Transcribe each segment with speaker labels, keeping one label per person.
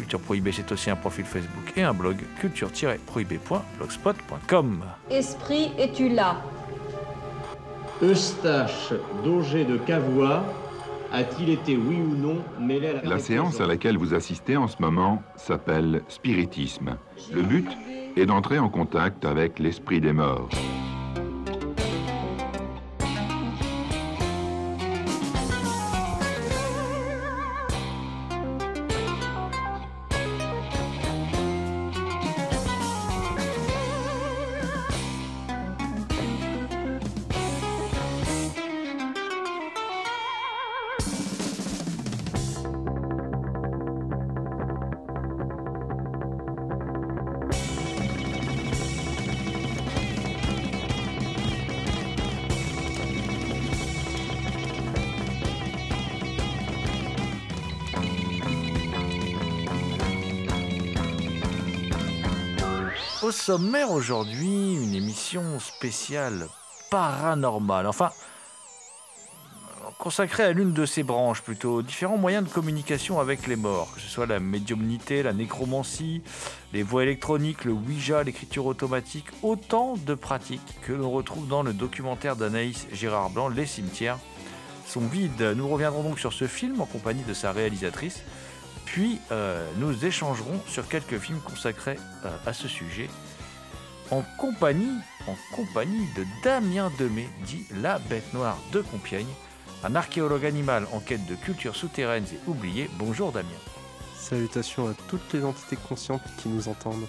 Speaker 1: Culture Prohibée, c'est aussi un profil Facebook et un blog culture-prohibée.blogspot.com.
Speaker 2: Esprit, es-tu là?
Speaker 3: Eustache Daugé de Cavois a-t-il été, oui ou non, mêlé à la...
Speaker 4: La séance à laquelle vous assistez en ce moment s'appelle spiritisme. Le but est d'entrer en contact avec l'esprit des morts.
Speaker 1: Au sommaire aujourd'hui, une émission spéciale paranormale, enfin consacrée à l'une de ses branches plutôt, différents moyens de communication avec les morts, que ce soit la médiumnité, la nécromancie, les voix électroniques, le Ouija, l'écriture automatique, autant de pratiques que l'on retrouve dans le documentaire d'Anaïs Gérard Blanc, Les cimetières sont vides. Nous reviendrons donc sur ce film en compagnie de sa réalisatrice, puis euh, nous échangerons sur quelques films consacrés euh, à ce sujet en compagnie, en compagnie de Damien Demey, dit La Bête Noire de Compiègne, un archéologue animal en quête de cultures souterraines et oubliées. Bonjour Damien.
Speaker 5: Salutations à toutes les entités conscientes qui nous entendent.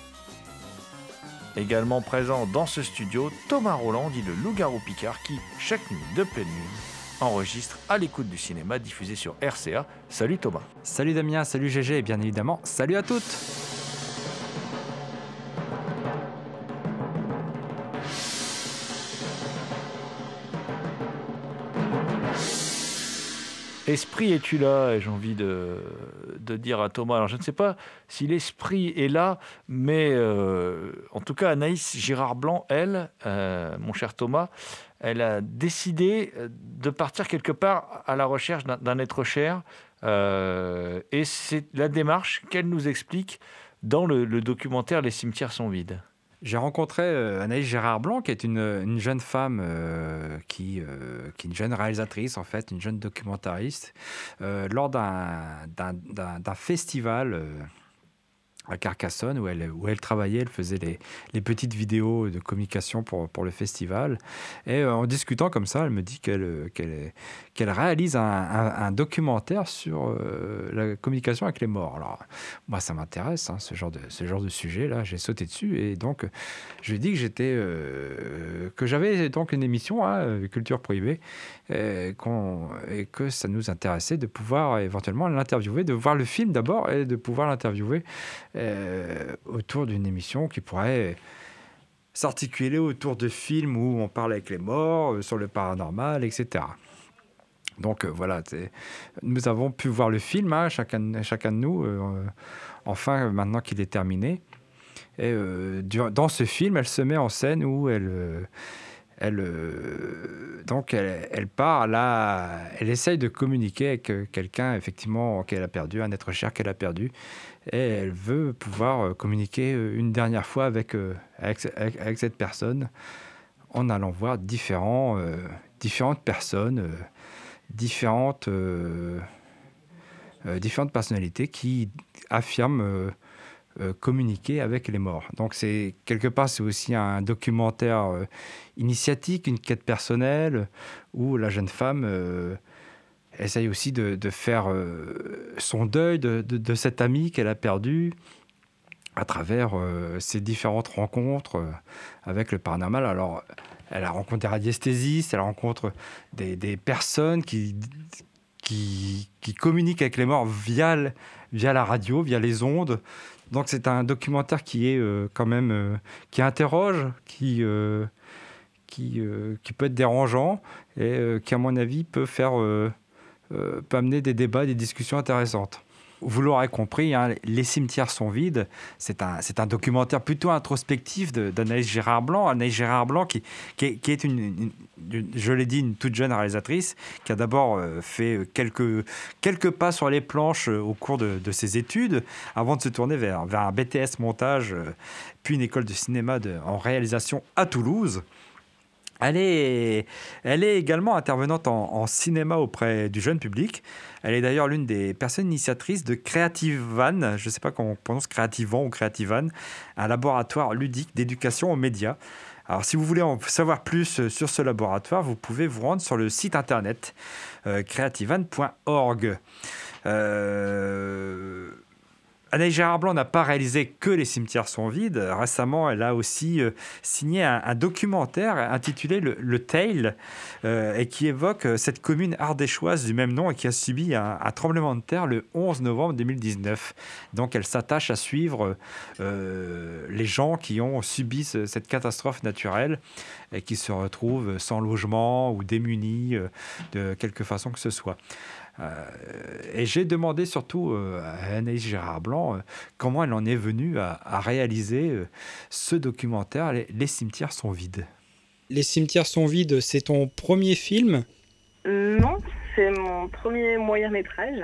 Speaker 1: Également présent dans ce studio, Thomas Roland, dit le loup-garou Picard, qui, chaque nuit de pleine lune, enregistre à l'écoute du cinéma diffusé sur RCA. Salut Thomas.
Speaker 6: Salut Damien, salut GG et bien évidemment, salut à toutes
Speaker 1: Esprit, es-tu là? J'ai envie de, de, dire à Thomas, alors je ne sais pas si l'esprit est là, mais euh, en tout cas Anaïs Girard Blanc, elle, euh, mon cher Thomas, elle a décidé de partir quelque part à la recherche d'un être cher. Euh, et c'est la démarche qu'elle nous explique dans le, documentaire Les cimetières sont vides.
Speaker 6: J'ai rencontré euh, Anaïs Gérard Blanc, qui est une, une jeune femme, euh, qui, euh, qui est une jeune réalisatrice, en fait, une jeune documentariste, euh, lors d'un festival à Carcassonne, où elle, où elle travaillait, elle faisait les, les petites vidéos de communication pour, pour le festival. Et en discutant comme ça, elle me dit qu'elle qu'elle qu'elle réalise un, documentaire sur euh, la communication avec les morts. Alors, moi, ça m'intéresse, hein, ce, genre de, ce genre de sujet-là. J'ai sauté dessus et donc, je lui ai dit que j'étais, euh, j'avais donc une émission, hein, Culture Privée, et, et, que ça nous intéressait de pouvoir éventuellement l'interviewer, de voir le film d'abord et de pouvoir l'interviewer euh, autour d'une émission qui pourrait s'articuler autour de films où on parle avec les morts, euh, sur le paranormal, etc. Donc euh, voilà, nous avons pu voir le film, hein, chacun, chacun de nous, euh, enfin maintenant qu'il est terminé. Et euh, dans ce film, elle se met en scène où elle, elle, donc elle, elle part là, elle essaye de communiquer avec quelqu'un effectivement qu'elle a perdu, un être cher qu'elle a perdu, et elle veut pouvoir communiquer une dernière fois avec, cette personne en allant voir différentes personnes euh, euh, différentes personnalités qui affirment euh, communiquer avec les morts. Donc c'est quelque part c'est aussi un documentaire euh, initiatique, une quête personnelle où la jeune femme euh, essaye aussi de, faire son deuil de, cet ami qu'elle a perdu à travers ces différentes rencontres avec le paranormal. Alors, elle a rencontré des radiesthésistes, elle rencontre des, personnes qui, communiquent avec les morts via, via la radio, via les ondes. Donc, c'est un documentaire qui est euh, quand même euh, qui interroge, qui, euh, qui, qui peut être dérangeant et qui, à mon avis, peut faire peut amener des débats, des discussions intéressantes. Vous l'aurez compris, hein, Les cimetières sont vides. C'est un, un documentaire plutôt introspectif d'Anaïs Gérard Blanc. Anaïs Gérard Blanc, qui, qui est, qui est une, une- je l'ai dit, une toute jeune réalisatrice, qui a d'abord euh, fait quelques, quelques pas sur les planches euh, au cours de, de ses études, avant de se tourner vers, vers un BTS montage, euh, puis une école de cinéma de- en réalisation à Toulouse. Elle est, elle est également intervenante en, cinéma auprès du jeune public. Elle est d'ailleurs l'une des personnes initiatrices de Creativan, je ne sais pas comment on prononce Creativan ou Creativan, un laboratoire ludique d'éducation aux médias. Alors si vous voulez en savoir plus sur ce laboratoire, vous pouvez vous rendre sur le site internet euh, creativan.org. Euh, Anaïs Gérard Blanc n'a pas réalisé que Les cimetières sont vides. Récemment, elle a aussi euh, signé un, documentaire intitulé Le, Le Tail euh, et qui évoque euh, cette commune ardéchoise du même nom et qui a subi un, tremblement de terre le 11 novembre 2019. Donc, elle s'attache à suivre les gens qui ont subi ce- cette catastrophe naturelle et qui se retrouvent sans logement ou démunis de quelque façon que ce soit. Euh, et j'ai demandé surtout euh, à Anaïs Gérard Blanc euh, comment elle en est venue à, à réaliser euh, ce documentaire les, Les cimetières sont vides.
Speaker 7: Les cimetières sont vides, c'est ton premier film?
Speaker 8: Non, c'est mon premier moyen métrage.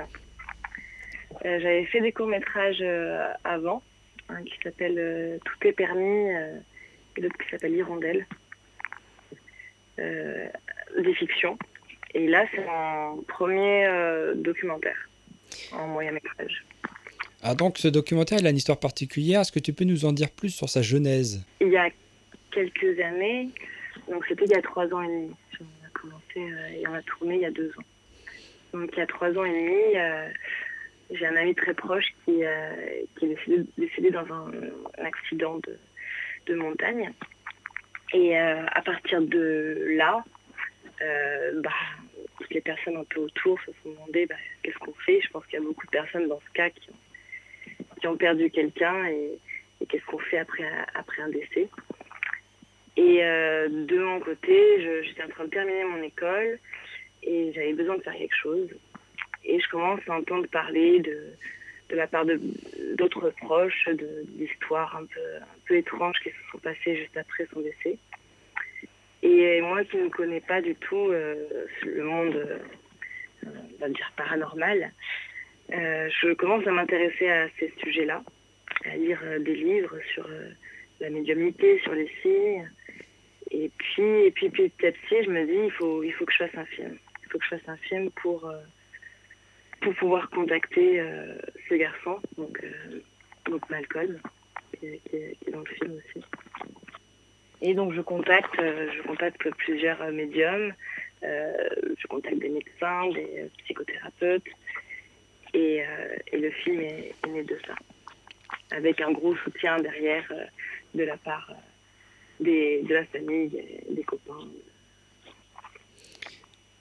Speaker 8: Euh, J'avais fait des courts métrages avant, un qui s'appelle euh, Tout est permis euh, et l'autre qui s'appelle Hirondelle, euh, des fictions. Et là, c'est mon premier euh, documentaire en moyen métrage.
Speaker 7: Ah donc ce documentaire il a une histoire particulière, est-ce que tu peux nous en dire plus sur sa genèse?
Speaker 8: Il y a quelques années, donc c'était il y a trois ans et demi. On a commencé euh, et on a tourné il y a deux ans. Donc il y a trois ans et demi, euh, j'ai un ami très proche qui, euh, qui est décédé, décédé dans un, un accident de, de montagne. Et à partir de là, bah, les personnes un peu autour se sont demandé bah, qu'est-ce qu'on fait? Je pense qu'il y a beaucoup de personnes dans ce cas qui ont, perdu quelqu'un et, qu'est-ce qu'on fait après, après un décès. Et euh, de mon côté, j'étais en train de terminer mon école et j'avais besoin de faire quelque chose. Et je commence à entendre parler de, de la part de- d'autres proches de- d'histoires un peu, un peu étranges qui se sont passées juste après son décès. Et moi qui ne connais pas du tout euh, le monde, euh, va dire, paranormal, euh, je commence à m'intéresser à ces sujets-là, à lire des livres sur la médiumnité, sur les signes. Et puis, et puis petit à petit, je me dis, il faut, il faut que je fasse un film. Il faut que je fasse un film pour, pour pouvoir contacter ce garçon, donc, Malcolm, qui, qui est dans le film aussi. Et donc je contacte, euh, je contacte plusieurs euh, médiums, euh, je contacte des médecins, des psychothérapeutes, et, le film est, né de ça, avec un gros soutien derrière de la part des, de la famille, des copains.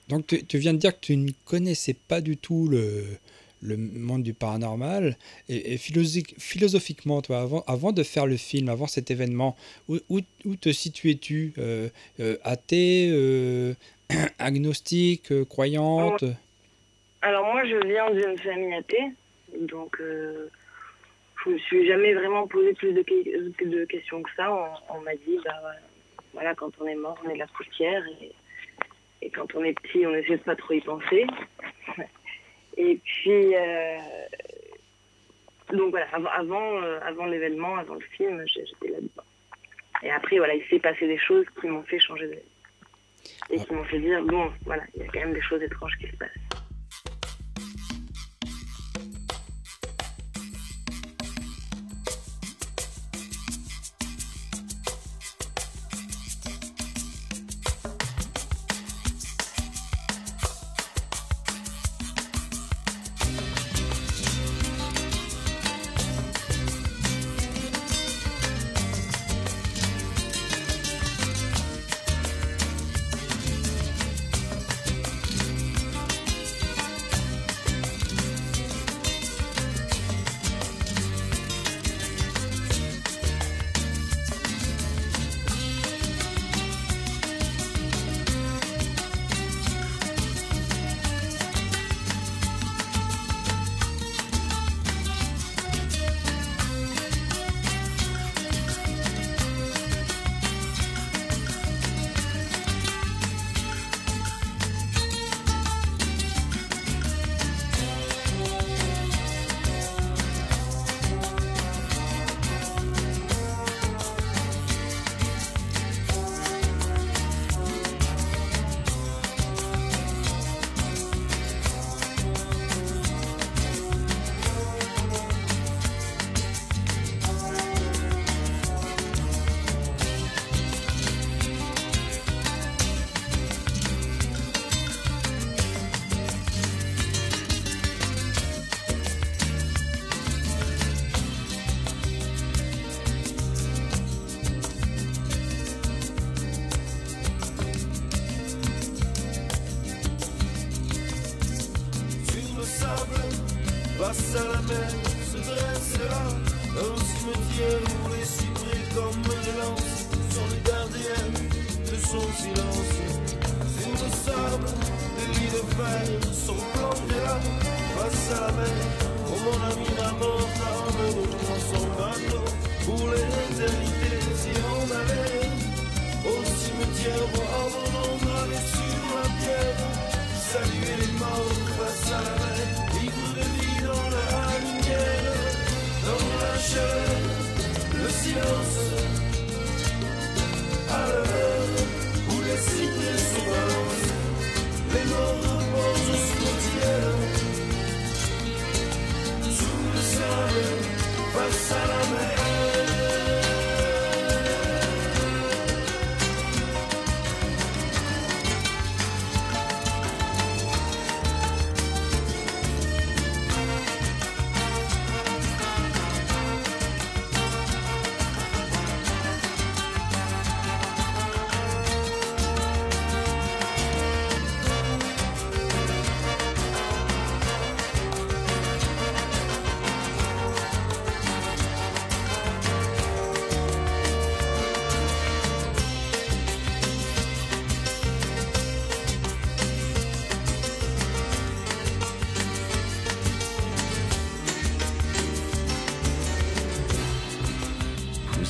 Speaker 7: Donc tu, tu viens de dire que tu ne connaissais pas du tout le, le monde du paranormal. Et, et philosophi- philosophiquement, toi, avant, de faire le film, avant cet événement, où, où, te situais-tu Euh, euh, Athée, euh, agnostique, croyante?
Speaker 8: Alors moi, je viens d'une famille athée, donc je me suis jamais vraiment posé plus de, que- de questions que ça. On, m'a dit, bah voilà, quand on est mort, on est la poussière, et, quand on est petit, on essaie de pas trop y penser. Et puis, euh, donc voilà, avant, avant, euh, avant l'événement, avant le film, j'étais là-dedans. Et après, voilà, il s'est passé des choses qui m'ont fait changer d'avis.
Speaker 9: et qui m'ont fait dire bon, voilà, il y a quand même des choses étranges qui se passent.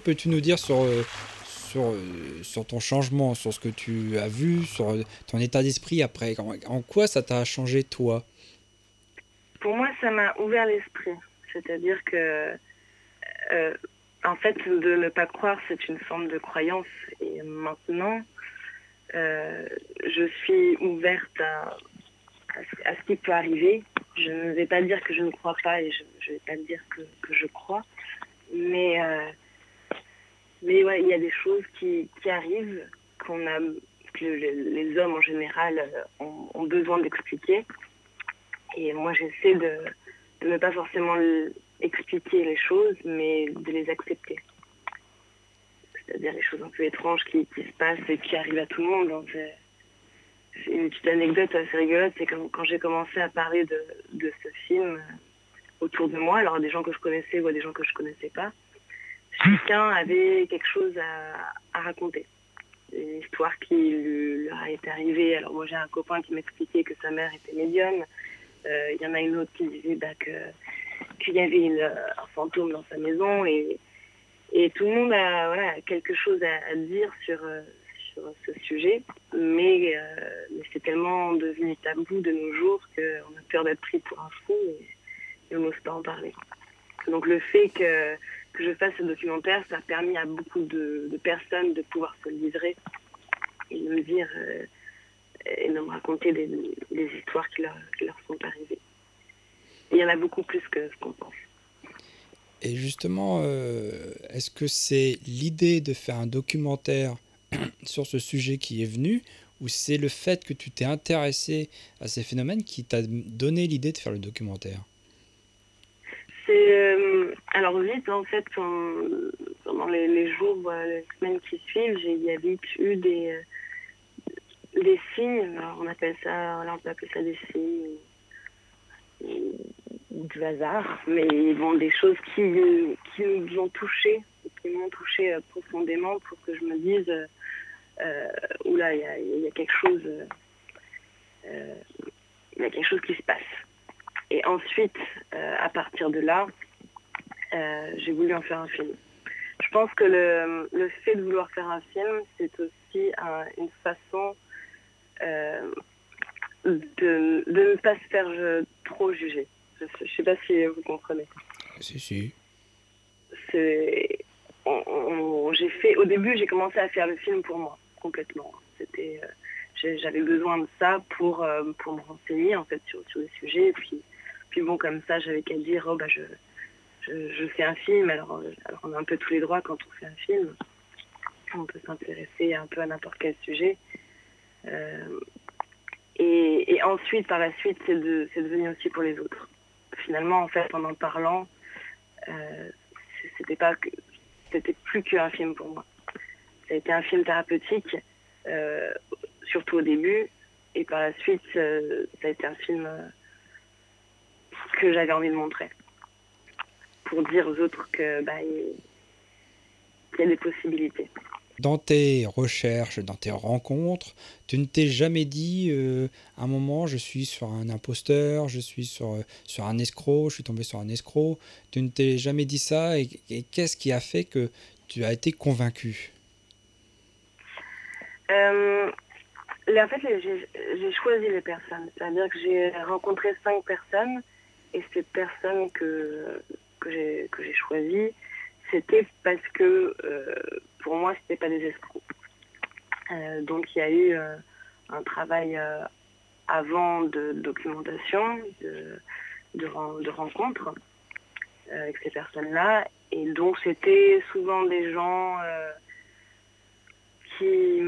Speaker 6: Peux-tu nous dire sur, euh, euh, sur ton changement, sur ce que tu as vu, sur euh, ton état d'esprit après? En quoi ça t'a changé toi?
Speaker 9: Pour moi, ça m'a ouvert l'esprit. C'est-à-dire que, en fait, de ne pas croire, c'est une forme de croyance. Et maintenant,
Speaker 8: je suis ouverte à, ce qui peut arriver. Je ne vais pas dire que je ne crois pas et je ne vais pas dire que, je crois. Mais, mais ouais, il y a des choses qui, qui arrivent a, que les hommes en général euh, ont, besoin d'expliquer. Et moi, j'essaie de, de ne pas forcément expliquer les choses, mais de les accepter. C'est-à-dire les choses un peu étranges qui, qui, se passent et qui arrivent à tout le monde. C'est une petite anecdote assez rigolote, c'est quand, quand j'ai commencé à parler de, de, ce film autour de moi, alors des gens que je connaissais ou des gens que je connaissais pas, chacun avait quelque chose à, raconter. Une histoire qui lui, été arrivée. Alors moi j'ai un copain qui m'expliquait que sa mère était médium. Euh, il y en a une autre qui disait bah, qu'il y avait un fantôme dans sa maison et, et tout le monde a voilà, quelque chose à, à dire sur, euh, sur ce sujet, mais, euh, mais c'est tellement devenu tabou de nos jours qu'on a peur d'être pris pour un fou et, et on n'ose pas en parler. Donc le fait que, que je fasse ce documentaire, ça a permis à beaucoup de, personnes de pouvoir se livrer et de me dire euh, et me raconter des, histoires qui leur, qui leur sont arrivées. Il y en a beaucoup plus que ce qu'on pense.
Speaker 7: Et justement, euh, est-ce que c'est l'idée de faire un documentaire sur ce sujet qui est venu, ou c'est le fait que tu t'es intéressé à ces phénomènes qui t'a donné l'idée de faire le documentaire?
Speaker 8: Euh, alors vite en fait pendant les, jours, euh, les semaines qui suivent, il y a vite eu des euh, signes. On appelle ça, peut appeler ça des signes du hasard, mais bon, des choses qui, nous ont touchés, qui m'ont touché profondément pour que je me dise, oula, il y, a quelque chose, il y a quelque chose qui se passe. Et ensuite, euh, à partir de là, j'ai voulu en faire un film. Je pense que le, le fait de vouloir faire un film, c'est aussi un, une façon de, de ne pas se faire trop juger. Je ne sais pas si vous comprenez.
Speaker 7: Si, si.
Speaker 8: C'est... J'ai fait... Au début, j'ai commencé à faire le film pour moi, complètement. C'était... J'avais besoin de ça pour, pour me renseigner, en fait, sur, sur les sujets. Et puis, puis bon, comme ça, j'avais qu'à dire, oh, bah, je, je, fais un film. Alors, alors, on a un peu tous les droits quand on fait un film. On peut s'intéresser un peu à n'importe quel sujet. Euh, et, et, ensuite, par la suite, c'est de, devenu aussi pour les autres. Finalement, en fait, en en parlant, euh, c'était pas c'était plus qu'un film pour moi. Ça a été un film thérapeutique, euh, surtout au début, et par la suite, euh, ça a été un film que j'avais envie de montrer, pour dire aux autres que bah, il y a des possibilités
Speaker 7: dans tes recherches, dans tes rencontres, tu ne t'es jamais dit euh, à un moment je suis sur un imposteur, je suis sur, sur un escroc, je suis tombé sur un escroc. Tu ne t'es jamais dit ça et, et qu'est-ce qui a fait que tu as été convaincu?
Speaker 8: Euh, En fait, j'ai choisi les personnes. C'est-à-dire que j'ai rencontré cinq personnes et ces personnes que, que j'ai choisies, c'était parce que euh, pour moi, c'était pas des escrocs. Euh, donc il y a eu euh, un travail avant de documentation, de, de, rencontres avec ces personnes-là. Et donc c'était souvent des gens qui,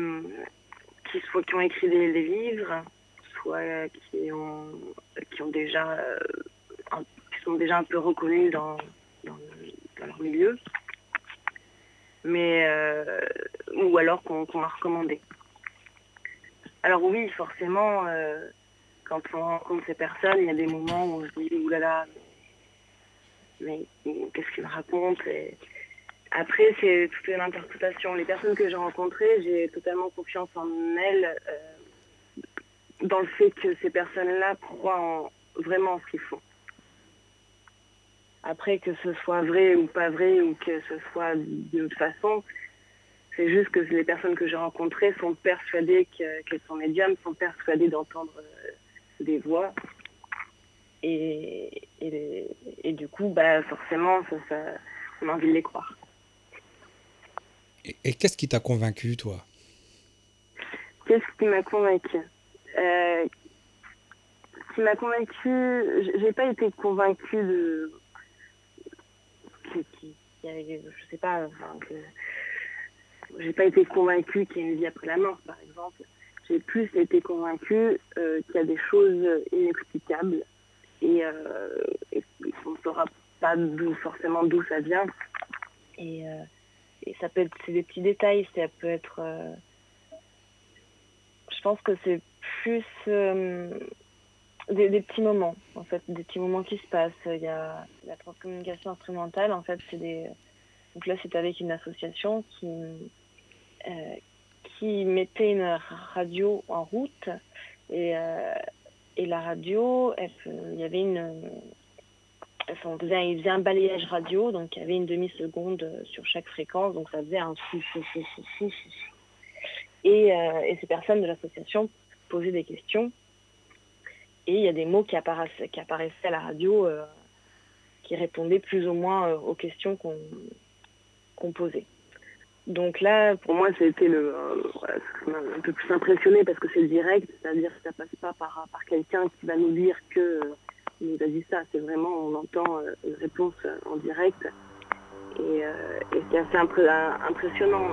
Speaker 8: qui, soit qui ont écrit des, des livres, soit qui ont, qui ont déjà, sont déjà un peu reconnus dans, leur milieu mais euh, ou alors qu'on qu m'a recommandé. Alors oui, forcément, euh, quand on rencontre ces personnes, il y a des moments où se dit oulala, mais, qu'est-ce qu'ils me racontent Après, c'est toute une interprétation. Les personnes que j'ai rencontrées, j'ai totalement confiance en elles, euh, dans le fait que ces personnes-là croient en, vraiment en ce qu'ils font. Après, que ce soit vrai ou pas vrai, ou que ce soit d'une autre façon, c'est juste que les personnes que j'ai rencontrées sont persuadées qu'elles qu sont médiums, sont persuadées d'entendre euh, des voix. Et, et, et, du coup, bah, forcément, ça, ça, on a envie de les croire.
Speaker 7: Et, et qu'est-ce qui t'a convaincu, toi?
Speaker 8: Qu'est-ce qui m'a convaincu? Euh, Ce qui m'a convaincu, j'ai pas été convaincue de. Qu'il y avait- je sais pas. J'ai pas été convaincue qu'il y a une vie après la mort, par exemple. J'ai plus été convaincue euh, qu'il y a des choses inexplicables et, euh, qu'on ne saura pas forcément d'où ça vient. Et, euh, et ça peut être c'est des petits détails, ça peut être. je pense que c'est plus des, petits moments, en fait, des petits moments qui se passent. Il y a la transcommunication instrumentale, en fait, c'est des. Donc là, c'est avec une association qui, euh, qui mettait une radio en route et, euh, et la radio, il y avait une. Faisait, il faisait un balayage radio, donc il y avait une demi-seconde sur chaque fréquence, donc ça faisait un fou, fou, fou, fou, fou, fou. Et, euh, et ces personnes de l'association posaient des questions. Et il y a des mots qui apparaissaient, à la radio euh, qui répondaient plus ou moins euh, aux questions qu'on posait. Donc là, pour moi, c'était euh, un peu plus impressionné parce que c'est direct, c'est-à-dire que ça passe pas par, quelqu'un qui va nous dire que nous a dit ça. C'est vraiment, on entend une réponse en direct et, c'est assez impressionnant.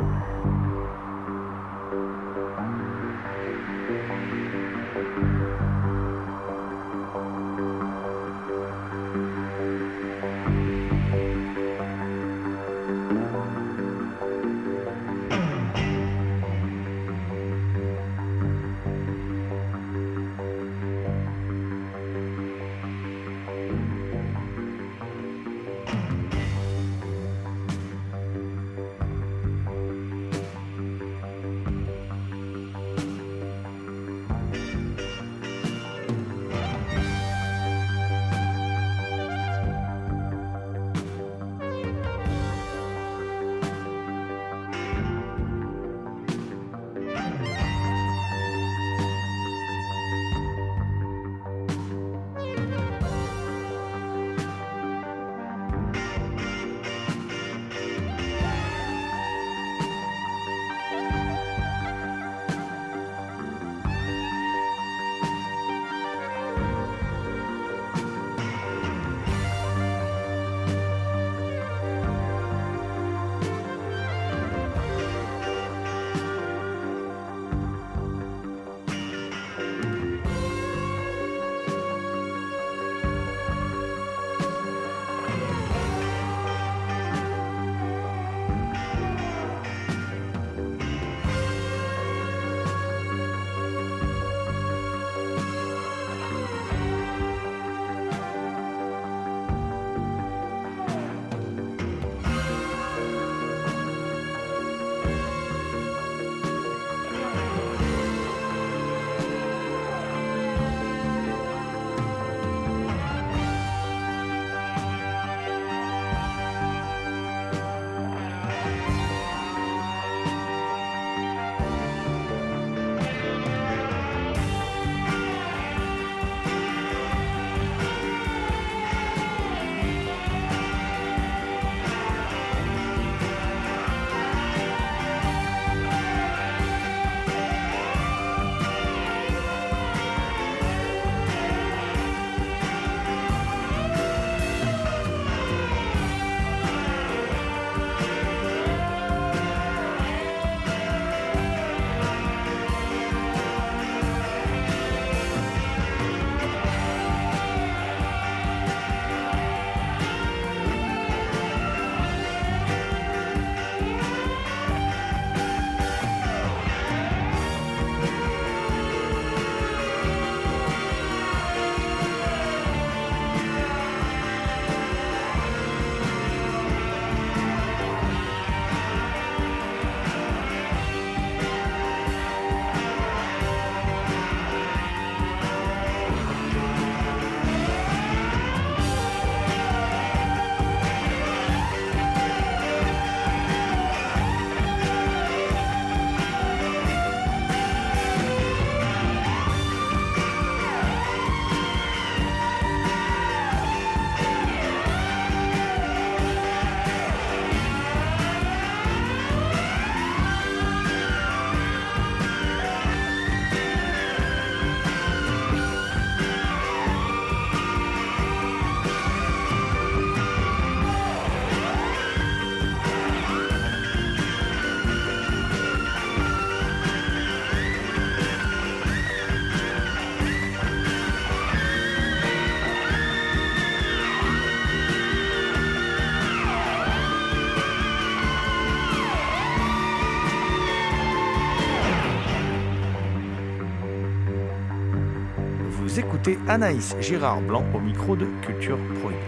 Speaker 1: Anaïs Girard-Blanc au micro de Culture Prohibée.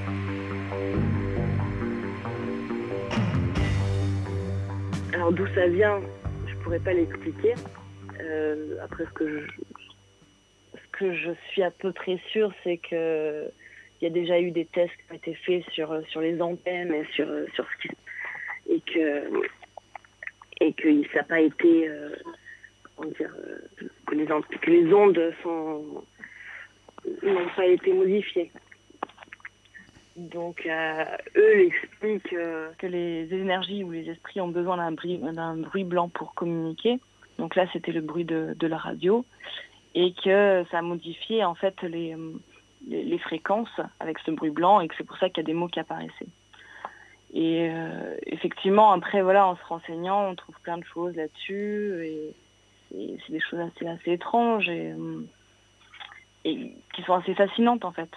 Speaker 8: Alors d'où ça vient, je pourrais pas l'expliquer. Euh, après ce que je, ce que je suis à peu près sûre, c'est que il y a déjà eu des tests qui ont été faits sur sur les antennes et sur sur ce qui et que et que ça n'a pas été euh, comment dire euh, que les ondes sont n'ont pas été modifiées. Donc euh, eux expliquent euh, que les énergies ou les esprits ont besoin d'un bruit, blanc pour communiquer. Donc là c'était le bruit de, la radio et que ça a modifié en fait les, fréquences avec ce bruit blanc et que c'est pour ça qu'il y a des mots qui apparaissaient. Et euh, effectivement après voilà en se renseignant on trouve plein de choses là-dessus et, c'est des choses assez étranges euh, et qui sont assez fascinantes en fait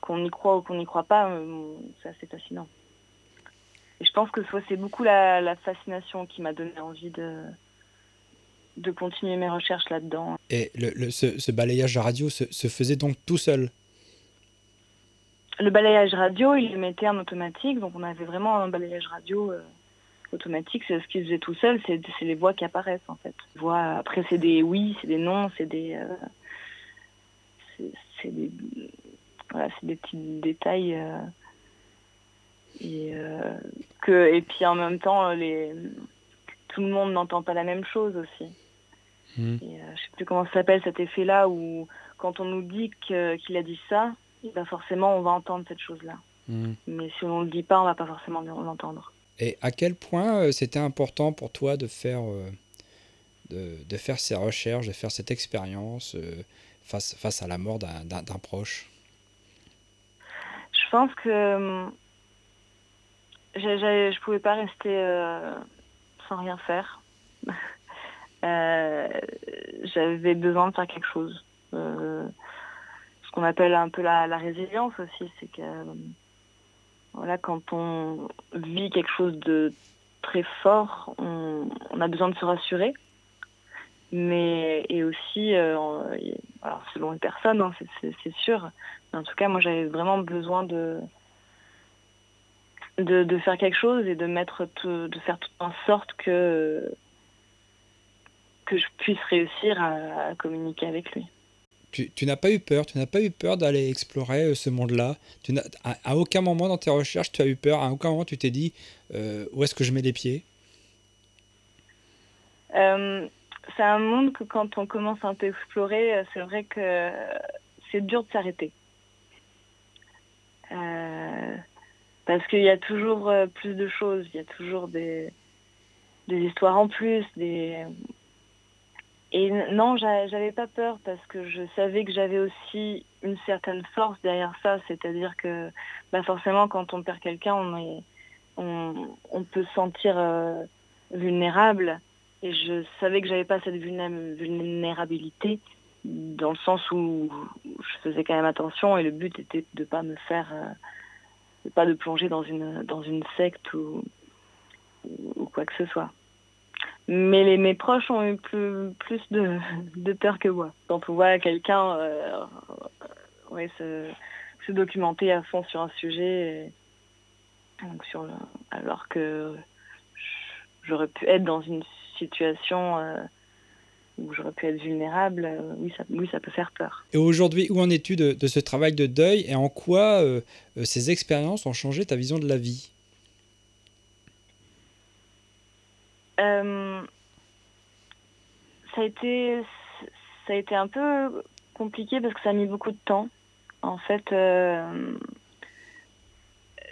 Speaker 8: qu'on y croit ou qu'on n'y croit pas, euh, c'est assez fascinant. Et je pense que c'est beaucoup la, la fascination qui m'a donné envie de, de continuer mes recherches là-dedans.
Speaker 7: Et le, le- ce, ce balayage radio se, se faisait donc tout seul?
Speaker 8: Le balayage radio, il le mettait en automatique, donc on avait vraiment un balayage radio euh, automatique, c'est ce qu'il faisait tout seul, c'est c'est les voix qui apparaissent en fait. Voix, après c'est des oui, c'est des non, c'est des... euh, c'est- des... Voilà, des petits détails. euh, et, euh, que, et puis en même temps, les, tout le monde n'entend pas la même chose aussi.
Speaker 7: Mhm.
Speaker 8: Et, euh, je sais plus comment ça s'appelle cet effet-là où quand on nous dit qu'il a dit ça, eh ben forcément on va entendre cette chose-là.
Speaker 7: Mhm.
Speaker 8: Mais si on ne le dit pas, on va pas forcément l'entendre.
Speaker 7: Et à quel point euh, c'était important pour toi de faire, euh, de, de faire ces recherches, de faire cette expérience euh, face, face à la mort d'un- proche
Speaker 8: Je pense que hum, je pouvais pas rester euh, sans rien faire. Euh, J'avais besoin de faire quelque chose. Euh, ce qu'on appelle un peu la, résilience aussi, c'est que voilà, quand on vit quelque chose de très fort, on a besoin de se rassurer. Mais et aussi, euh, alors selon les personnes, hein, c'est- sûr. Mais en tout cas, moi, j'avais vraiment besoin de, de de faire quelque chose et de mettre tout- de faire tout en sorte que que je puisse réussir à, à communiquer avec lui.
Speaker 7: Tu, tu n'as pas eu peur, tu n'as pas eu peur d'aller explorer euh, ce monde-là? Tu n'as- à, à aucun moment dans tes recherches, tu as eu peur? À aucun moment, tu t'es dit euh, où est-ce que je mets les pieds?
Speaker 8: Euh, c'est un monde que quand on commence un peu à explorer, euh, c'est vrai que c'est dur de s'arrêter. Euh, parce qu'il y a toujours euh, plus de choses, il y a toujours des, histoires en plus. Et non, j'a- j'avais pas peur parce que je savais que j'avais aussi une certaine force derrière ça, c'est-à-dire que bah forcément quand on perd quelqu'un, on, on, peut se sentir euh, vulnérable et je savais que j'avais pas cette vulné- vulnérabilité dans le sens où je faisais quand même attention et le but était de pas me faire euh, de pas de plonger dans une dans une secte ou ou quoi que ce soit. Mais mes proches ont eu plus, plus de, peur que moi. Quand on voit quelqu'un euh, se, documenter à fond sur un sujet, sur alors que j'aurais pu être dans une situation euh, où j'aurais pu être vulnérable, euh, oui, ça, oui, ça peut faire peur.
Speaker 7: Et aujourd'hui, où en es-tu de, de ce travail de deuil et en quoi euh, ces expériences ont changé ta vision de la vie?
Speaker 8: Euh, ça a été ça a été un peu compliqué parce que ça a mis beaucoup de temps. En fait, euh,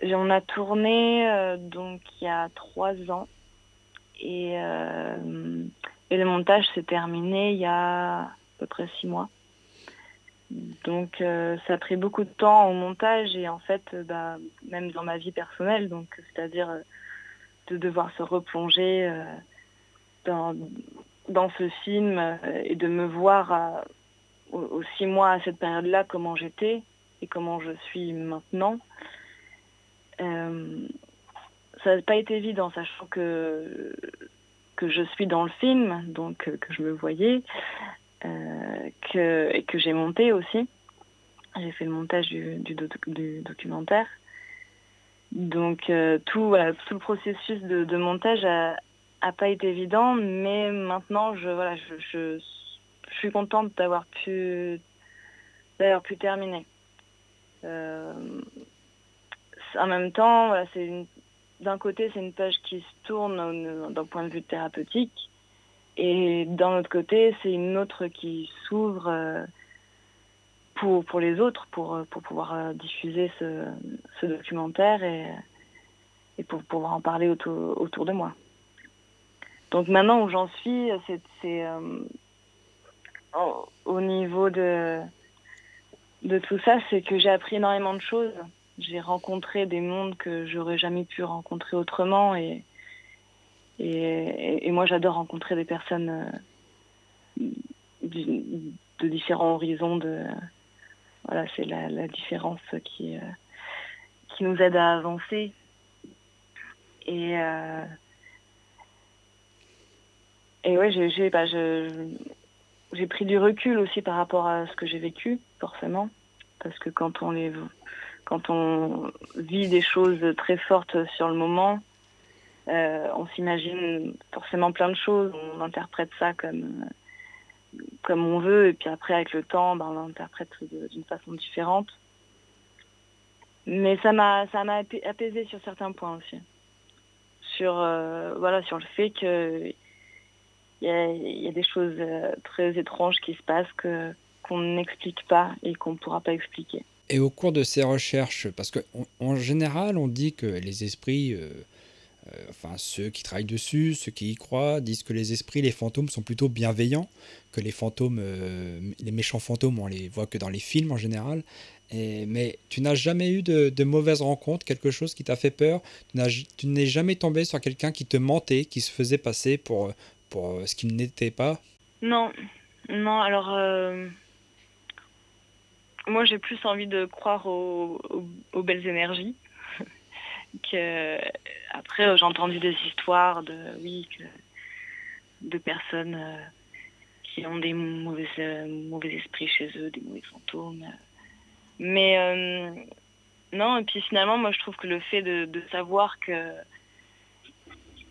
Speaker 8: on a tourné donc il y a trois ans et, et le montage s'est terminé il y a à peu près six mois. Donc euh, ça a pris beaucoup de temps au montage et en fait, euh, bah, même dans ma vie personnelle, donc c'est-à-dire euh, de devoir se replonger dans, dans ce film et de me voir à- aux, six mois à cette période-là comment j'étais et comment je suis maintenant. Ça n'a pas été évident, sachant que, que je suis dans le film, donc euh, que je me voyais, euh, que, et que j'ai monté aussi. j'ai fait le montage du, documentaire. Donc euh, tout, voilà, tout le processus de, montage a, pas été évident, mais maintenant je, voilà, je, je, suis contente d'avoir pu, d'avoir pu terminer. En même temps, voilà, c'est une, d'un côté, c'est une page qui se tourne d'un point de vue thérapeutique, et d'un autre côté, c'est une autre qui s'ouvre euh, pour, pour les autres, pour, pour pouvoir euh, diffuser ce, documentaire et, pour pouvoir en parler autour, de moi. Donc maintenant où j'en suis, c'est, euh, au niveau de, de tout ça, c'est que j'ai appris énormément de choses. J'ai rencontré des mondes que j'aurais jamais pu rencontrer autrement et, et, moi j'adore rencontrer des personnes euh, de, différents horizons. De, voilà, c'est la, différence qui, euh, qui nous aide à avancer. Et, euh, et ouais, j'ai j'ai pris du recul aussi par rapport à ce que j'ai vécu, forcément. Parce que quand on, les, quand on vit des choses très fortes sur le moment, euh, on s'imagine forcément plein de choses, on interprète ça comme, comme on veut, et puis après, avec le temps, ben, on l'interprète d'une façon différente. Mais ça m'a apaisé sur certains points aussi. Sur, euh, voilà, sur le fait que il y, a, y a des choses euh, très étranges qui se passent qu'on n'explique pas et qu'on ne pourra pas expliquer.
Speaker 7: Et au cours de ces recherches, parce qu'en général, on dit que les esprits, euh, euh, enfin ceux qui travaillent dessus, ceux qui y croient, disent que les esprits, les fantômes sont plutôt bienveillants, que les fantômes, euh, les méchants fantômes, on les voit que dans les films en général. Mais tu n'as jamais eu de, de mauvaises rencontres, quelque chose qui t'a fait peur? Tu n'es jamais tombé sur quelqu'un qui te mentait, qui se faisait passer pour, pour ce qu'il n'était pas?
Speaker 8: Non, non, alors... Moi, j'ai plus envie de croire aux, belles énergies. que après, j'ai entendu des histoires de oui de personnes euh, qui ont des mauvais euh, mauvais esprits chez eux, des mauvais fantômes. Mais euh, non, et puis finalement, moi, je trouve que le fait de, savoir que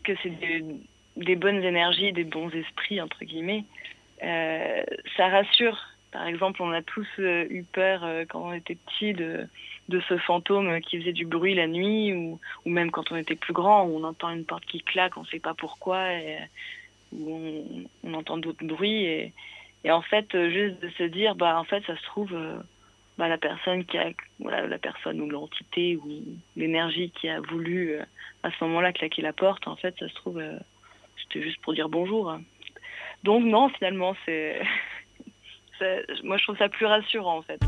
Speaker 8: que c'est des bonnes énergies, des bons esprits entre guillemets, ça rassure par exemple, on a tous euh, eu peur euh, quand on était petit de, ce fantôme qui faisait du bruit la nuit ou, ou même quand on était plus grand, on entend une porte qui claque, on ne sait pas pourquoi, et, où on, entend d'autres bruits. Et, et, en fait, euh, juste de se dire, bah, en fait, ça se trouve, euh, bah, la personne qui a, voilà, la personne ou l'entité ou l'énergie qui a voulu euh, à ce moment-là claquer la porte, en fait, ça se trouve, euh, c'était juste pour dire bonjour. Donc non, finalement, c'est moi je trouve ça plus rassurant en fait.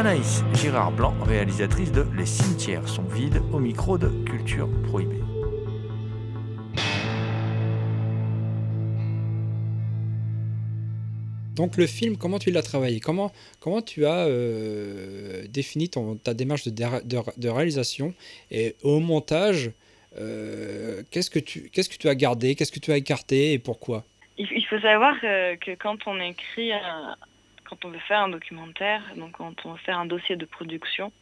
Speaker 1: Anaïs Girard Blanc, réalisatrice de Les cimetières sont vides au micro de Culture Prohibée.
Speaker 7: Donc le film, comment tu l'as travaillé? Comment, comment tu as euh, défini ton, ta démarche de, de- de réalisation? Et au montage, euh, qu'est-ce que tu qu'est-ce que tu as gardé, qu'est-ce que tu as écarté et pourquoi?
Speaker 8: Il, il faut savoir euh, que quand on écrit, un- quand on veut faire un documentaire, donc quand on veut faire un dossier de production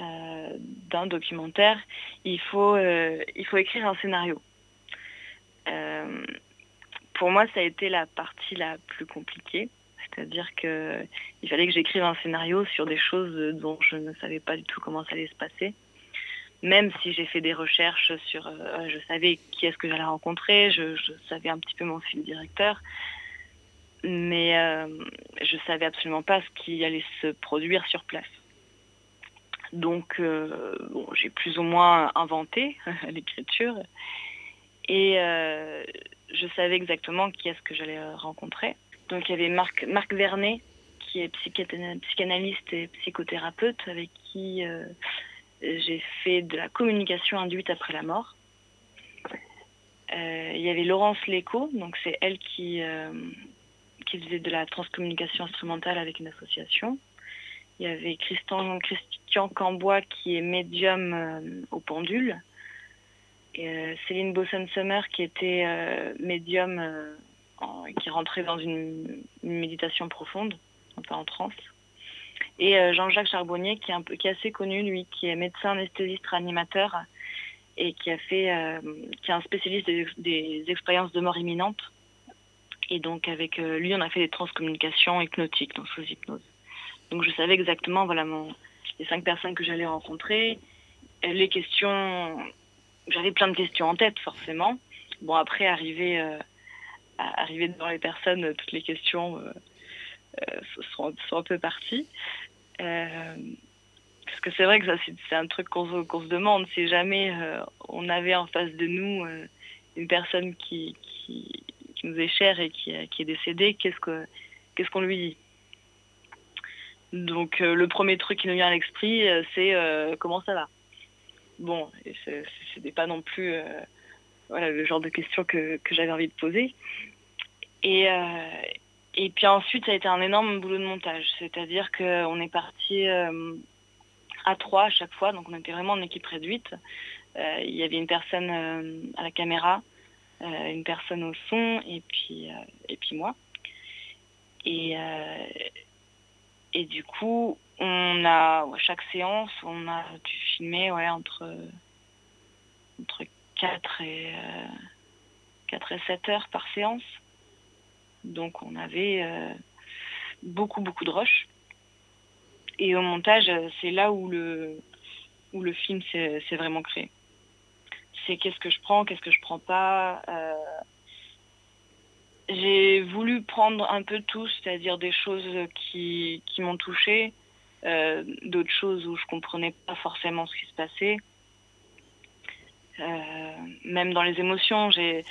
Speaker 8: euh, d'un documentaire, il faut, euh, il faut écrire un scénario. Euh, pour moi, ça a été la partie la plus compliquée. C'est-à-dire que il fallait que j'écrive un scénario sur des choses dont je ne savais pas du tout comment ça allait se passer. Même si j'ai fait des recherches sur, je savais qui est-ce que j'allais rencontrer, je, je savais un petit peu mon fil directeur, mais euh, je savais absolument pas ce qui allait se produire sur place. Donc, euh, bon, j'ai plus ou moins inventé l'écriture et euh, je savais exactement qui est-ce que j'allais rencontrer. Donc, il y avait Marc, Marc Vernet, qui est psychana- psychanalyste et psychothérapeute, avec qui j'ai fait de la communication induite après la mort. Il y avait Laurence Léco, donc c'est elle qui, qui faisait de la transcommunication instrumentale avec une association. Il y avait Christian, Christian Cambois qui est médium euh, au pendule. Et, euh, Céline Bosson-Summer qui était euh, médium en- qui rentrait dans une, méditation profonde, un peu en transe. Et Jean-Jacques Charbonnier qui est, un peu, qui est assez connu, lui, qui est médecin anesthésiste réanimateur et qui a fait, qui est un spécialiste des expériences de mort imminente. Et donc avec euh, lui, on a fait des transcommunications hypnotiques, donc sous hypnose. Donc je savais exactement, voilà, les cinq personnes que j'allais rencontrer, euh, les questions, j'avais plein de questions en tête forcément. Bon après arriver, euh, arriver devant les personnes, toutes les questions sont, un peu parties. Parce que c'est vrai que ça, c'est un truc qu'on se, demande. Si jamais on avait en face de nous une personne qui, qui nous est chère et qui, qui est décédée, qu'est-ce que qu'est-ce qu'on lui dit? Donc euh, le premier truc qui nous vient à l'esprit, euh, c'est euh, comment ça va? Bon, et c'est- c'était pas non plus euh, voilà, le genre de questions que, j'avais envie de poser. Et, euh, et puis ensuite, ça a été un énorme boulot de montage. C'est-à-dire qu'on est parti euh, à trois à chaque fois, donc on était vraiment en équipe réduite. Euh, il y avait une personne euh, à la caméra, euh, une personne au son, et puis, euh, moi. Et, euh, et du coup, on a, à chaque séance, on a dû filmer entre, entre 4 et, euh, 4 et 7 heures par séance. Donc on avait euh, beaucoup, beaucoup de rush. Et au montage, euh, c'est là où le, où le film s'est vraiment créé. C'est qu'est-ce que je prends, qu'est-ce que je prends pas. euh, j'ai voulu prendre un peu tout, c'est-à-dire des choses qui, qui m'ont touchée, euh, d'autres choses où je comprenais pas forcément ce qui se passait. Euh, même dans les émotions, j'ai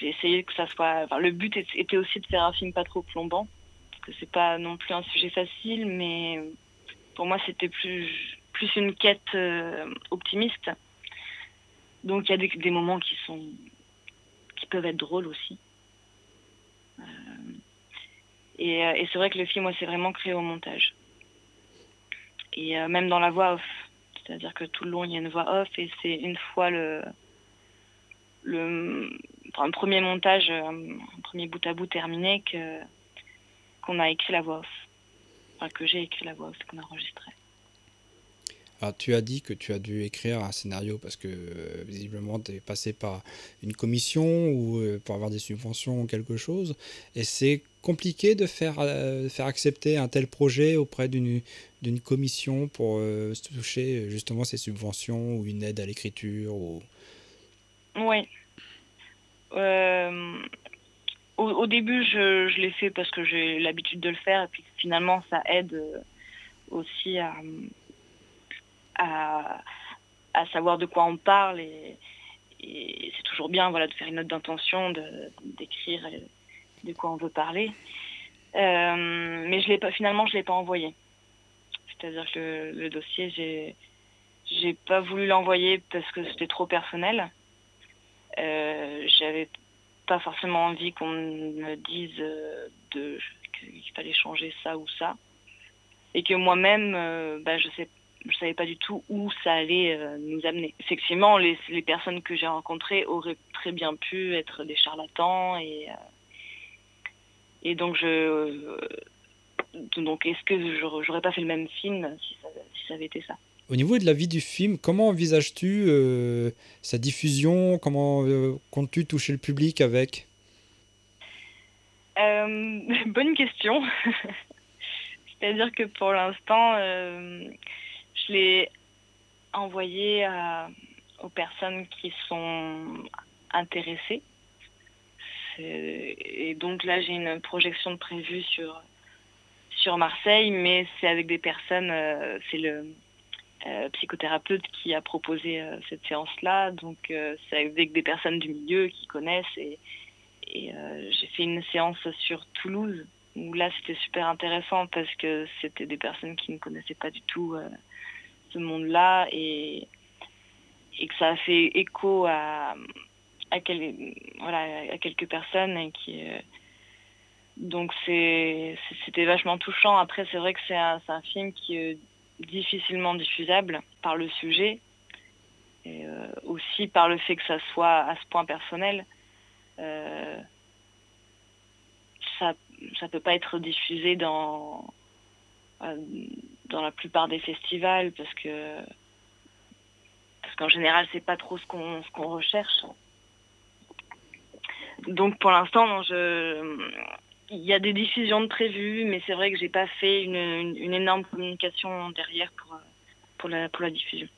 Speaker 8: essayé que ça soit. Le but était aussi de faire un film pas trop plombant, parce que c'est pas non plus un sujet facile, mais pour moi c'était plus plus une quête euh, optimiste. Donc il y a des, moments qui sont qui peuvent être drôles aussi. Euh, et euh, et c'est vrai que le film, moi, c'est vraiment créé au montage. Et euh, même dans la voix off, c'est-à-dire que tout le long il y a une voix off et c'est une fois le le un premier montage, un, premier bout à bout terminé que qu'on a écrit la voix off. Enfin, que j'ai écrit la voix off, qu'on a enregistré.
Speaker 7: Tu as dit que tu as dû écrire un scénario parce que euh, visiblement tu es passé par une commission ou euh, pour avoir des subventions ou quelque chose. Et c'est compliqué de faire, euh, faire accepter un tel projet auprès d'une commission pour toucher justement ces subventions ou une aide à l'écriture. Ou...
Speaker 8: Oui. Au, début, je, je l'ai fait parce que j'ai l'habitude de le faire et puis finalement, ça aide aussi à, à, savoir de quoi on parle et, c'est toujours bien voilà, de faire une note d'intention, d'écrire de quoi on veut parler. Euh, mais je pas, finalement, je ne l'ai pas envoyé. C'est-à-dire que le, dossier, j'ai j'ai pas voulu l'envoyer parce que c'était trop personnel. Euh, J'avais pas forcément envie qu'on me dise euh, qu'il fallait changer ça ou ça, et que moi-même, euh, bah, je sais je savais pas du tout où ça allait euh, nous amener. Effectivement, les, les personnes que j'ai rencontrées auraient très bien pu être des charlatans et euh, et donc je euh, donc est-ce que je- j'aurais pas fait le même film si ça, si ça avait été ça?
Speaker 7: Au niveau de la vie du film, comment envisages-tu euh, sa diffusion? Comment euh, comptes-tu toucher le public avec?
Speaker 8: Euh, bonne question. C'est-à-dire que pour l'instant, je l'ai envoyé à- aux personnes qui sont intéressées. Et donc là, j'ai une projection de prévue sur, sur Marseille, mais c'est avec des personnes, euh, c'est le euh, psychothérapeute qui a proposé euh, cette séance-là, donc euh, c'est avec des personnes du milieu qui connaissent et, et euh, j'ai fait une séance sur Toulouse où là c'était super intéressant parce que c'était des personnes qui ne connaissaient pas du tout euh, ce monde-là et, et que ça a fait écho à, à, voilà, à quelques personnes et qui euh, donc c'était vachement touchant. Après c'est vrai que c'est un, un film qui est difficilement diffusable par le sujet et euh, aussi par le fait que ça soit à ce point personnel. Euh, ça ça peut pas être diffusé dans euh, dans la plupart des festivals parce que parce qu'en général c'est pas trop ce qu'on ce qu'on recherche donc pour l'instant non, je il y a des diffusions de prévues mais c'est vrai que j'ai pas fait une, une, une énorme communication derrière pour pour la pour la diffusion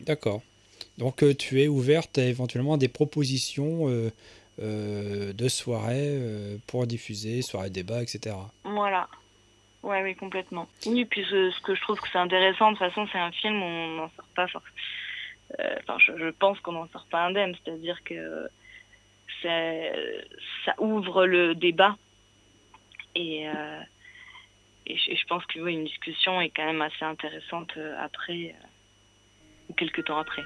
Speaker 7: D'accord. Donc euh, tu es ouverte à éventuellement des propositions euh, euh, de soirées euh, pour diffuser, soirées débat, etc.
Speaker 8: Voilà. Ouais, oui, complètement. Oui, puis ce, que je trouve que c'est intéressant, de toute façon, c'est un film on n'en sort pas forcément. Enfin, je, pense qu'on n'en sort pas indemne, c'est-à-dire que ça ouvre le débat. Et, euh, je, pense que une discussion est quand même assez intéressante euh, après, euh, ou quelques temps après.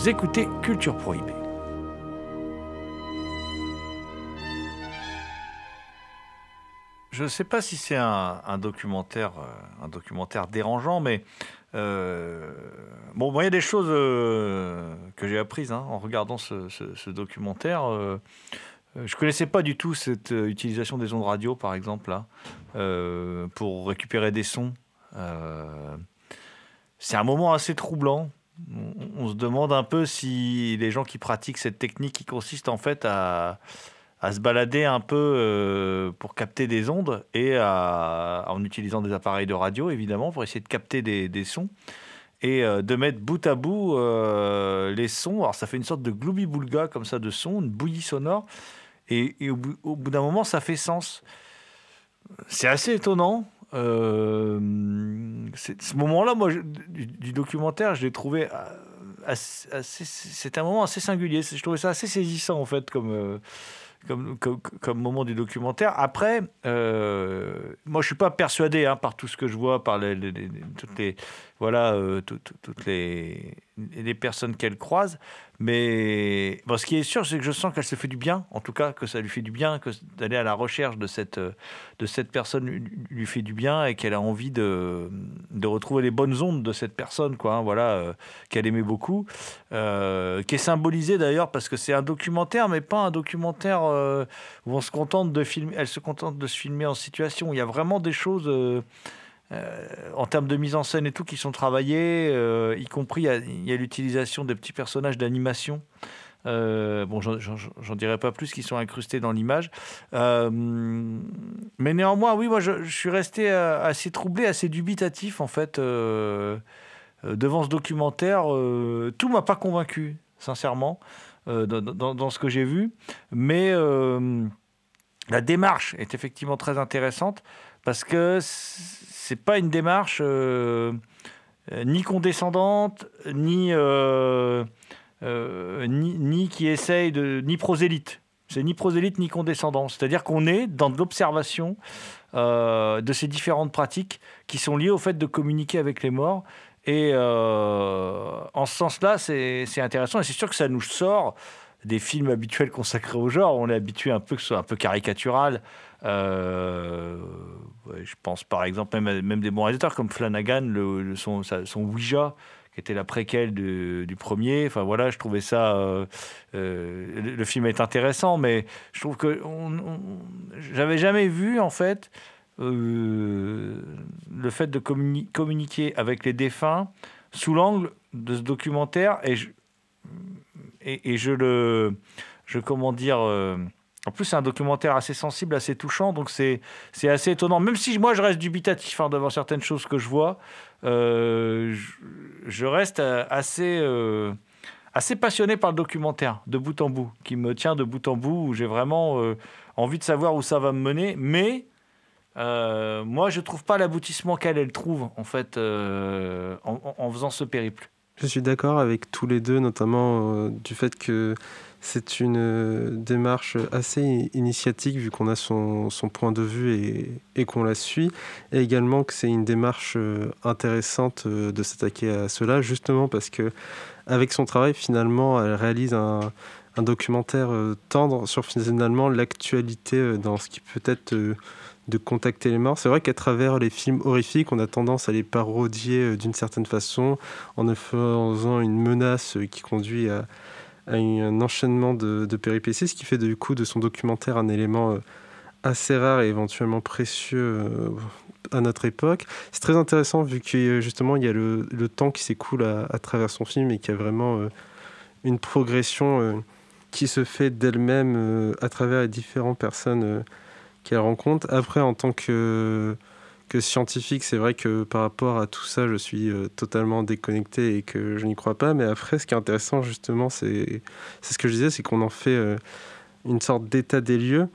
Speaker 1: Vous écoutez Culture Prohibée. Je ne sais pas si c'est un, documentaire, euh, un documentaire dérangeant, mais euh, bon, il y a des choses euh, que j'ai apprises hein, en regardant ce, documentaire. Euh, je connaissais pas du tout cette utilisation des ondes radio, par exemple, là, pour récupérer des sons. C'est un moment assez troublant. On, se demande un peu si les gens qui pratiquent cette technique qui consiste en fait à, se balader un peu euh, pour capter des ondes et en utilisant des appareils de radio, évidemment, pour essayer de capter des, sons et euh, de mettre bout à bout euh, les sons. Alors ça fait une sorte de gloubi-boulga comme ça de son, une bouillie sonore. Et, au bout d'un moment, ça fait sens. C'est assez étonnant. Euh, c'est- ce moment-là, moi, du, documentaire, je l'ai trouvé euh, assez, c'était un moment assez singulier. Je trouvais ça assez saisissant en fait, comme, euh, comme, comme, moment du documentaire. Après, moi, je suis pas persuadé hein, par tout ce que je vois, par les- toutes les voilà, euh, tout- tout- toutes les, personnes qu'elle croise. Mais ce qui est sûr, c'est que je sens qu'elle se fait du bien, en tout cas, que ça lui fait du bien, que d'aller à la recherche de cette, de cette personne lui, fait du bien et qu'elle a envie de, de retrouver les bonnes ondes de cette personne, quoi, hein, voilà, euh, qu'elle aimait beaucoup, euh, qui est symbolisé d'ailleurs parce que c'est un documentaire, mais pas un documentaire où on se contente de filmer, elle se contente de se filmer en situation. Il y a vraiment des choses. Euh, en termes de mise en scène et tout qui sont travaillés, euh, y compris il y a- l'utilisation des petits personnages d'animation. Euh, bon, j'en- dirai pas plus, qui sont incrustés dans l'image. Mais néanmoins, oui, moi, je, suis resté assez troublé, assez dubitatif, en fait, devant ce documentaire. Tout m'a pas convaincu, sincèrement, dans, ce que j'ai vu. Mais la démarche est effectivement très intéressante parce que c'est pas une démarche euh, ni condescendante, ni, euh, euh, ni, ni qui essaye de. ni prosélyte. C'est ni prosélyte ni condescendant. C'est-à-dire qu'on est dans de l'observation de ces différentes pratiques qui sont liées au fait de communiquer avec les morts. Et en ce sens-là, c'est intéressant. Et c'est sûr que ça nous sort des films habituels consacrés au genre. On est habitué un peu que ce soit un peu caricatural. Euh, je pense par exemple même, même des bons réalisateurs comme Flanagan, son, son Ouija, qui était la préquelle du premier. Enfin voilà, je trouvais ça. euh, euh, le, film est intéressant, mais je trouve que j'avais jamais vu en fait le fait de communi- communiquer avec les défunts sous l'angle de ce documentaire et je, et, je le je comment dire euh, en plus c'est un documentaire assez sensible assez touchant donc c'est assez étonnant même si moi je reste dubitatif hein, devant certaines choses que je vois euh, je, reste euh, assez assez passionné par le documentaire de bout en bout qui me tient de bout en bout où j'ai vraiment envie de savoir où ça va me mener mais moi, je trouve pas l'aboutissement qu'elle elle trouve en fait en faisant ce périple.
Speaker 5: Je suis d'accord avec tous les deux, notamment euh, du fait que c'est une euh, démarche assez initiatique vu qu'on a son, point de vue et, qu'on la suit, et également que c'est une démarche euh, intéressante de s'attaquer à cela, justement parce que avec son travail, finalement, elle réalise un, un documentaire tendre sur finalement l'actualité dans ce qui peut être de contacter les morts. C'est vrai qu'à travers les films horrifiques, on a tendance à les parodier euh, d'une certaine façon en faisant une menace euh, qui conduit à, un enchaînement de, péripéties, ce qui fait du coup de son documentaire un élément euh, assez rare et éventuellement précieux à notre époque. C'est très intéressant vu que justement il y a le, temps qui s'écoule à, à travers son film et qu'il y a vraiment une progression qui se fait d'elle-même à travers les différentes personnes qu'elle rencontre. Après, en tant que, que scientifique, c'est vrai que par rapport à tout ça, je suis euh, totalement déconnecté et que je n'y crois pas. Mais après, ce qui est intéressant, justement, c'est ce que je disais, c'est qu'on en fait euh, une sorte d'état des lieux,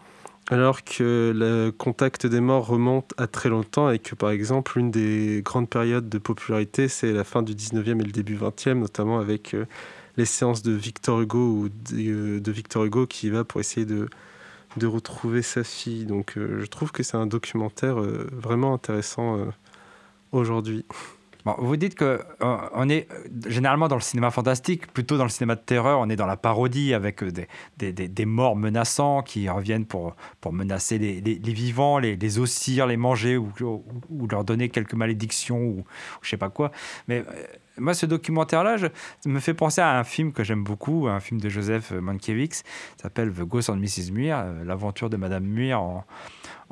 Speaker 5: alors que le contact des morts remonte à très longtemps et que, par exemple, une des grandes périodes de popularité, c'est la fin du 19e et le début 20e, notamment avec euh, les séances de Victor Hugo ou de, Victor Hugo qui va pour essayer de de retrouver sa fille. Donc euh, je trouve que c'est un documentaire euh, vraiment intéressant euh, aujourd'hui.
Speaker 6: Bon, vous dites que on est généralement dans le cinéma fantastique, plutôt dans le cinéma de terreur, on est dans la parodie avec des, des, des- des morts menaçants qui reviennent pour, pour menacer les, les- vivants, les, les ossir, les manger ou, ou- leur donner quelques malédictions ou, ou je sais pas quoi. Mais moi, ce documentaire-là, me fait penser à un film que j'aime beaucoup, un film de Joseph Mankiewicz, s'appelle The Ghost and Mrs. Muir, euh, l'aventure de Madame Muir en,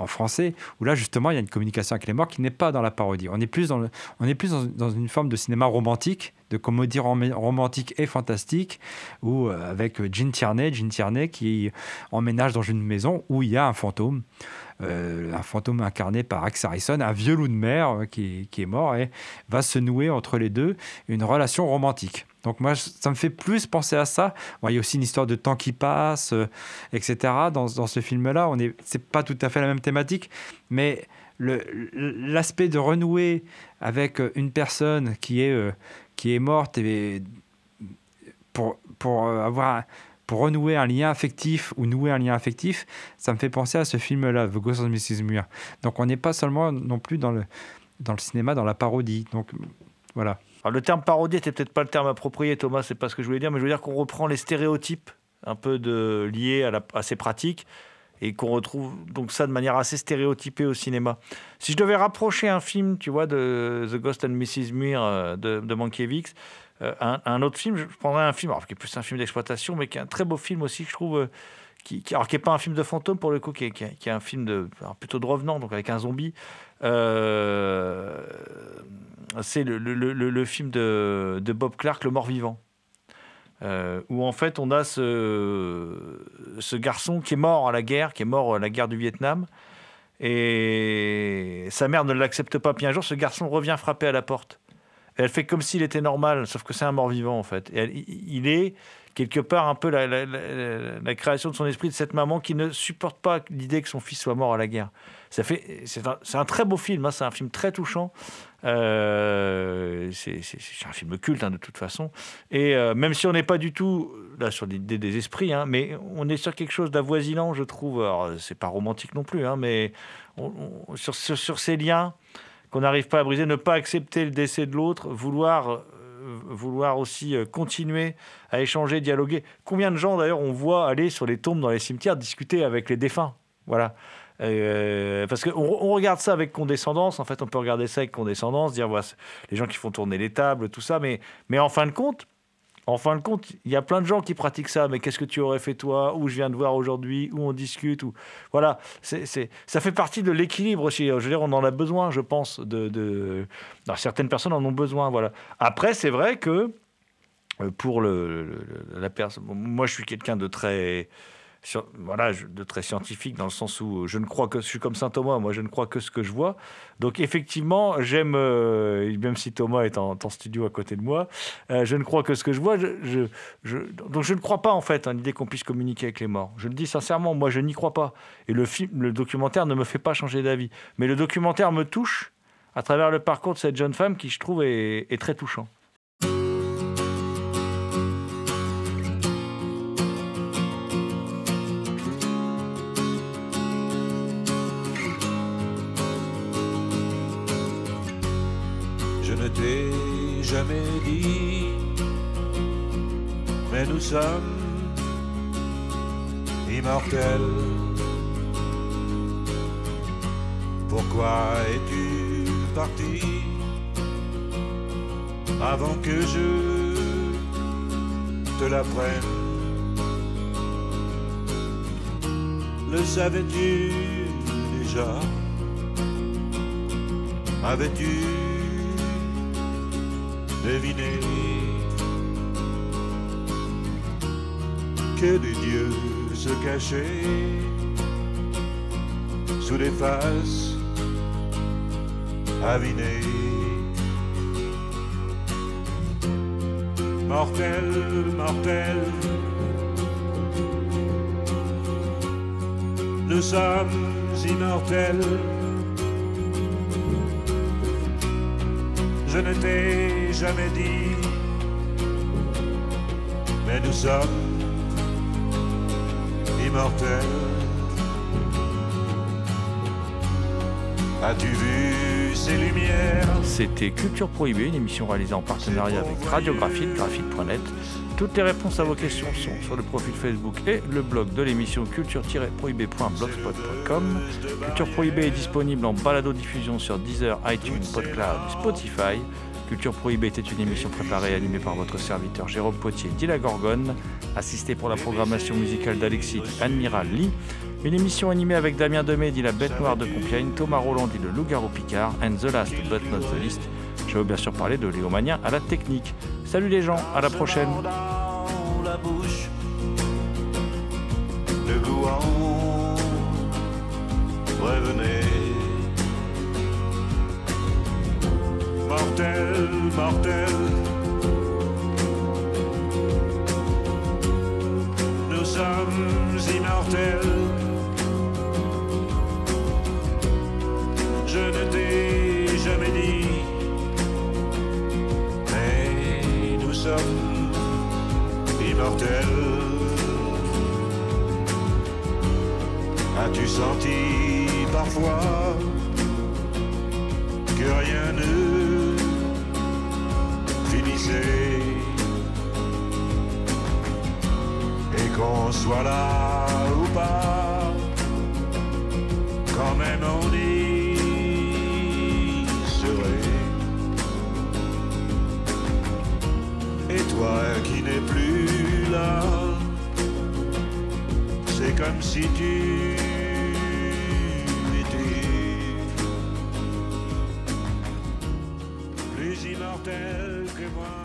Speaker 6: français, où là justement il y a une communication avec les morts qui n'est pas dans la parodie. On est plus dans une forme de cinéma romantique, de comédie rom- romantique et fantastique, où euh, avec Jean Tierney, Jean Tierney qui emménage dans une maison où il y a un fantôme, euh, un fantôme incarné par Axe Harrison, un vieux loup de mer euh, qui, est mort et va se nouer entre les deux une relation romantique. Donc moi, ça me fait plus penser à ça. Il y a aussi une histoire de temps qui passe, euh, etc. Dans, ce film-là, on est, c'est pas tout à fait la même thématique, mais l'aspect de renouer avec euh, une personne qui est, euh, qui est morte et pour, pour avoir pour renouer un lien affectif ou nouer un lien affectif, ça me fait penser à ce film-là, The Ghost of Mrs. Muir. Donc on n'est pas seulement non plus dans le, dans le cinéma, dans la parodie. Donc voilà.
Speaker 1: Le terme parodie était peut-être pas le terme approprié, Thomas, c'est pas ce que je voulais dire, mais je veux dire qu'on reprend les stéréotypes un peu de, liés à, la- à ces pratiques et qu'on retrouve donc ça de manière assez stéréotypée au cinéma. Si je devais rapprocher un film, tu vois, de The Ghost and Mrs. Muir euh, de, de Mankiewicz, euh, un, autre film, je prendrais un film, alors, qui est plus un film d'exploitation, mais qui est un très beau film aussi, je trouve, euh, qui, alors qui n'est pas un film de fantôme pour le coup, qui est, un film de, plutôt de revenant, donc avec un zombie. C'est le, film de Bob Clark, Le Mort-Vivant. Euh, où en fait on a ce, garçon qui est mort à la guerre, qui est mort à la guerre du Vietnam, et sa mère ne l'accepte pas. Puis un jour, ce garçon revient frapper à la porte. Elle fait comme s'il était normal, sauf que c'est un mort-vivant en fait. Il est quelque part un peu la, création de son esprit de cette maman qui ne supporte pas l'idée que son fils soit mort à la guerre. Ça fait, c'est un, c'est un très beau film, hein, c'est un film très touchant. Euh, c'est un film culte hein, de toute façon. Et euh, même si on n'est pas du tout là sur l'idée des esprits, hein, mais on est sur quelque chose d'avoisinant, je trouve. Alors c'est pas romantique non plus, hein, mais sur, sur, ces liens qu'on n'arrive pas à briser, ne pas accepter le décès de l'autre, vouloir euh, vouloir aussi continuer à échanger, dialoguer. Combien de gens d'ailleurs on voit aller sur les tombes dans les cimetières discuter avec les défunts? Voilà. Euh, parce qu'on on regarde ça avec condescendance, en fait on peut regarder ça avec condescendance, dire voilà, les gens qui font tourner les tables, tout ça, mais, en fin de compte, en fin de compte, il y a plein de gens qui pratiquent ça. Mais qu'est-ce que tu aurais fait toi? Où je viens de voir aujourd'hui Où on discute. Voilà, ça fait partie de l'équilibre aussi. Je veux dire, on en a besoin, je pense. De, de... Certaines personnes en ont besoin. Voilà. Après, c'est vrai que euh, pour la personne, moi, je suis quelqu'un de très voilà, de très scientifique dans le sens où je ne crois que je suis comme saint Thomas, moi je ne crois que ce que je vois. Donc effectivement, j'aime, euh, même si Thomas est en, studio à côté de moi, euh, je ne crois que ce que je vois. Je, donc je ne crois pas en fait à l'idée qu'on puisse communiquer avec les morts. Je le dis sincèrement, moi je n'y crois pas. Et le film, le documentaire ne me fait pas changer d'avis. Mais le documentaire me touche à travers le parcours de cette jeune femme qui je trouve est très touchant.
Speaker 10: Sommes immortels. Pourquoi es-tu parti avant que je te l'apprenne? Le savais-tu déjà? Avais-tu deviné? Que des dieux se cachaient sous des faces avinées. Mortel, mortel, nous sommes immortels. Je ne t'ai jamais dit, mais nous sommes immortels. As-tu vu ces lumières?
Speaker 1: C'était Culture Prohibée, une émission réalisée en partenariat avec Radiographite, graphite.net. Toutes les réponses à vos questions sont sur le profil Facebook et le blog de l'émission culture-prohibée.blogspot.com. Culture Prohibée est disponible en balado-diffusion sur Deezer, iTunes, PodCloud Spotify. Culture Prohibée était une émission préparée et animée par votre serviteur Jérôme Potier, dit la Gorgone, assisté pour la programmation musicale d'Alexis Admiral Lee. Une émission animée avec Damien Demey, dit la Bête Noire de Compiègne, Thomas Roland, dit le Loup-Garou Picard, and the last but not the least. Je veux bien sûr parler de Léomania à la technique. Salut les gens, à la prochaine.
Speaker 10: Mortel, mortel. Nous sommes immortels. Je ne t'ai jamais dit, mais nous sommes immortels. As-tu senti parfois que rien ne et qu'on soit là ou pas, quand même on y serait. Et toi qui n'es plus là, c'est comme si tu étais plus immortel. everyone.